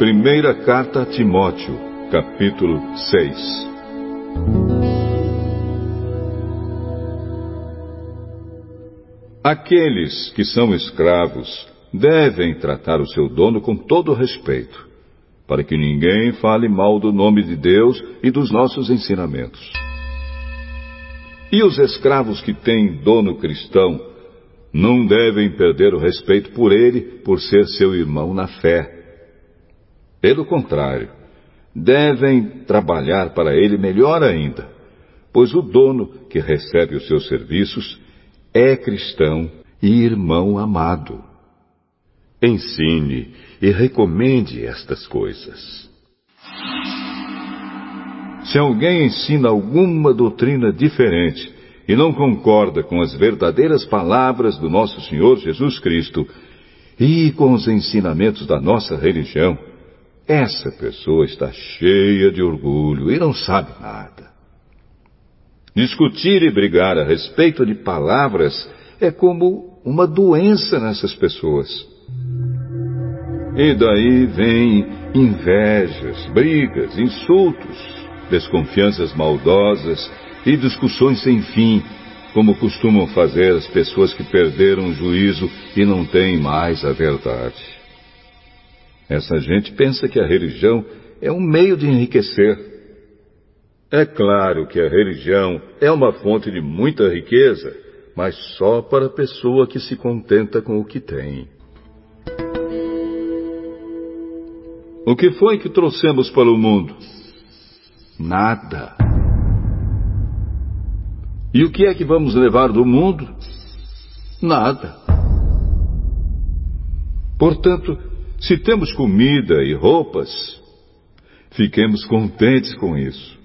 Primeira carta a Timóteo, capítulo 6 Aqueles que são escravos devem tratar o seu dono com todo respeito, para que ninguém fale mal do nome de Deus e dos nossos ensinamentos. E os escravos que têm dono cristão não devem perder o respeito por ele por ser seu irmão na fé. Pelo contrário, devem trabalhar para ele melhor ainda, pois o dono que recebe os seus serviços é cristão e irmão amado. Ensine e recomende estas coisas. Se alguém ensina alguma doutrina diferente e não concorda com as verdadeiras palavras do nosso Senhor Jesus Cristo e com os ensinamentos da nossa religião, essa pessoa está cheia de orgulho e não sabe nada. Discutir e brigar a respeito de palavras é como uma doença nessas pessoas. E daí vêm invejas, brigas, insultos, desconfianças maldosas e discussões sem fim, como costumam fazer as pessoas que perderam o juízo e não têm mais a verdade. Essa gente pensa que a religião é um meio de enriquecer é claro que a religião é uma fonte de muita riqueza, mas só para a pessoa que se contenta com o que tem. O que foi que trouxemos para o mundo? Nada. E o que é que vamos levar do mundo? Nada. Portanto, se temos comida e roupas, fiquemos contentes com isso.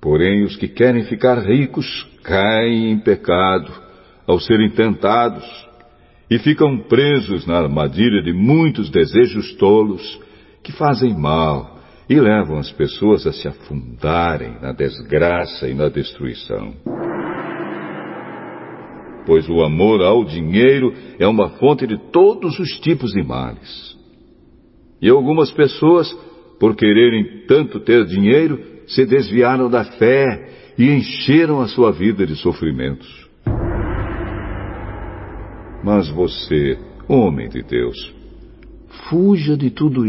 Porém, os que querem ficar ricos caem em pecado ao serem tentados e ficam presos na armadilha de muitos desejos tolos que fazem mal e levam as pessoas a se afundarem na desgraça e na destruição. Pois o amor ao dinheiro é uma fonte de todos os tipos de males. E algumas pessoas, por quererem tanto ter dinheiro, se desviaram da fé e encheram a sua vida de sofrimentos. Mas você, homem de Deus, fuja de tudo